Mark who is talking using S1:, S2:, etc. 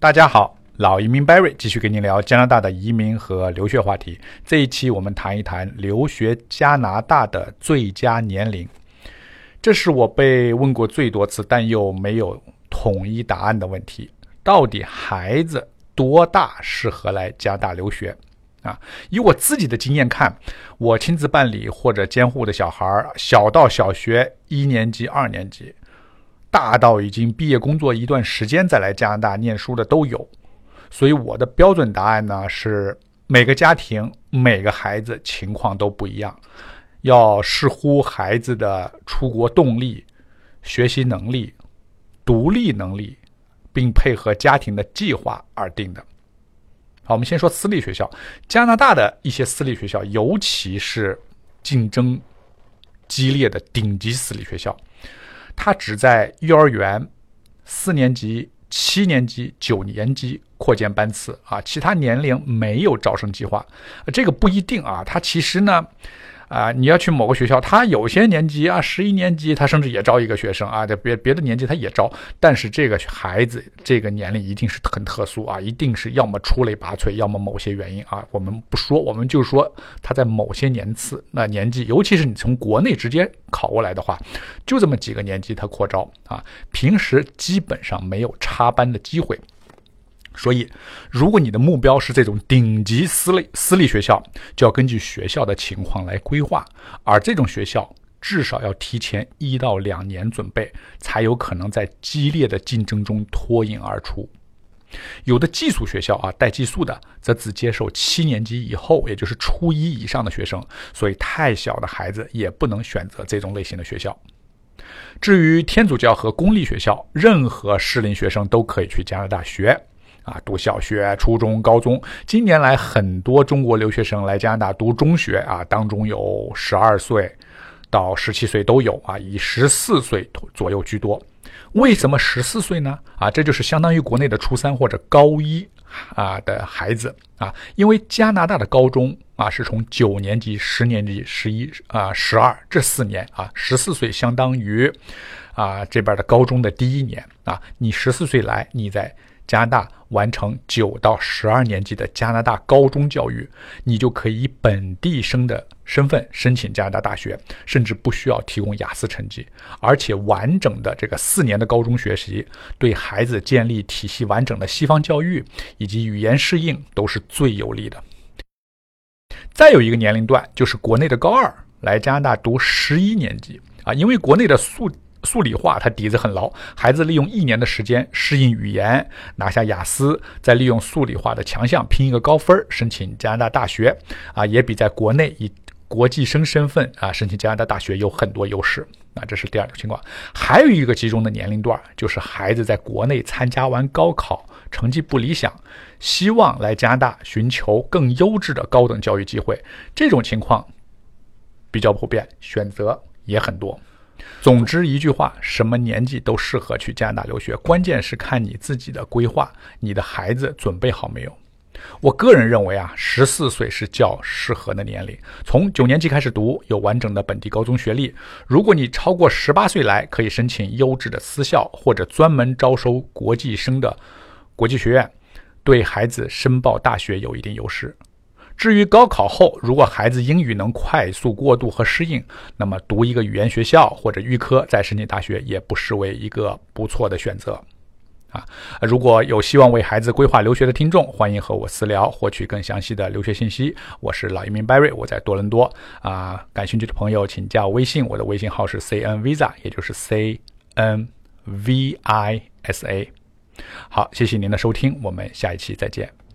S1: 大家好，老移民 Barry 继续跟您聊加拿大的移民和留学话题。这一期我们谈一谈留学加拿大的最佳年龄。这是我被问过最多次，但又没有统一答案的问题：到底孩子多大适合来加大留学？啊，以我自己的经验看，我亲自办理或者监护的小孩，小到小学一年级、二年级。大到已经毕业工作一段时间再来加拿大念书的都有，所以我的标准答案呢是每个家庭每个孩子情况都不一样，要视乎孩子的出国动力、学习能力、独立能力，并配合家庭的计划而定的。好，我们先说私立学校，加拿大的一些私立学校，尤其是竞争激烈的顶级私立学校。他只在幼儿园四年级、七年级、九年级扩建班次啊，其他年龄没有招生计划。这个不一定啊，他其实呢。啊，你要去某个学校，他有些年级啊，十一年级他甚至也招一个学生啊，这别别的年级他也招，但是这个孩子这个年龄一定是很特殊啊，一定是要么出类拔萃，要么某些原因啊，我们不说，我们就说他在某些年次那年纪，尤其是你从国内直接考过来的话，就这么几个年级他扩招啊，平时基本上没有插班的机会。所以，如果你的目标是这种顶级私立私立学校，就要根据学校的情况来规划。而这种学校至少要提前一到两年准备，才有可能在激烈的竞争中脱颖而出。有的寄宿学校啊，带寄宿的，则只接受七年级以后，也就是初一以上的学生，所以太小的孩子也不能选择这种类型的学校。至于天主教和公立学校，任何适龄学生都可以去加拿大学。啊，读小学、初中、高中。近年来，很多中国留学生来加拿大读中学啊，当中有十二岁到十七岁都有啊，以十四岁左右居多。为什么十四岁呢？啊，这就是相当于国内的初三或者高一啊的孩子啊，因为加拿大的高中啊是从九年级、十年级、十一啊、十二这四年啊，十四岁相当于啊这边的高中的第一年啊，你十四岁来，你在。加拿大完成九到十二年级的加拿大高中教育，你就可以以本地生的身份申请加拿大大学，甚至不需要提供雅思成绩，而且完整的这个四年的高中学习，对孩子建立体系完整的西方教育以及语言适应都是最有利的。再有一个年龄段就是国内的高二来加拿大读十一年级啊，因为国内的素。数理化，他底子很牢。孩子利用一年的时间适应语言，拿下雅思，再利用数理化的强项拼一个高分，申请加拿大大学啊，也比在国内以国际生身份啊申请加拿大大学有很多优势。那这是第二个情况。还有一个集中的年龄段，就是孩子在国内参加完高考，成绩不理想，希望来加拿大寻求更优质的高等教育机会。这种情况比较普遍，选择也很多。总之一句话，什么年纪都适合去加拿大留学，关键是看你自己的规划，你的孩子准备好没有。我个人认为啊，十四岁是较适合的年龄，从九年级开始读，有完整的本地高中学历。如果你超过十八岁来，可以申请优质的私校或者专门招收国际生的国际学院，对孩子申报大学有一定优势。至于高考后，如果孩子英语能快速过渡和适应，那么读一个语言学校或者预科再申请大学也不失为一个不错的选择。啊，如果有希望为孩子规划留学的听众，欢迎和我私聊，获取更详细的留学信息。我是老移民 Barry，我在多伦多。啊，感兴趣的朋友请加我微信，我的微信号是 C N Visa，也就是 C N V I S A。好，谢谢您的收听，我们下一期再见。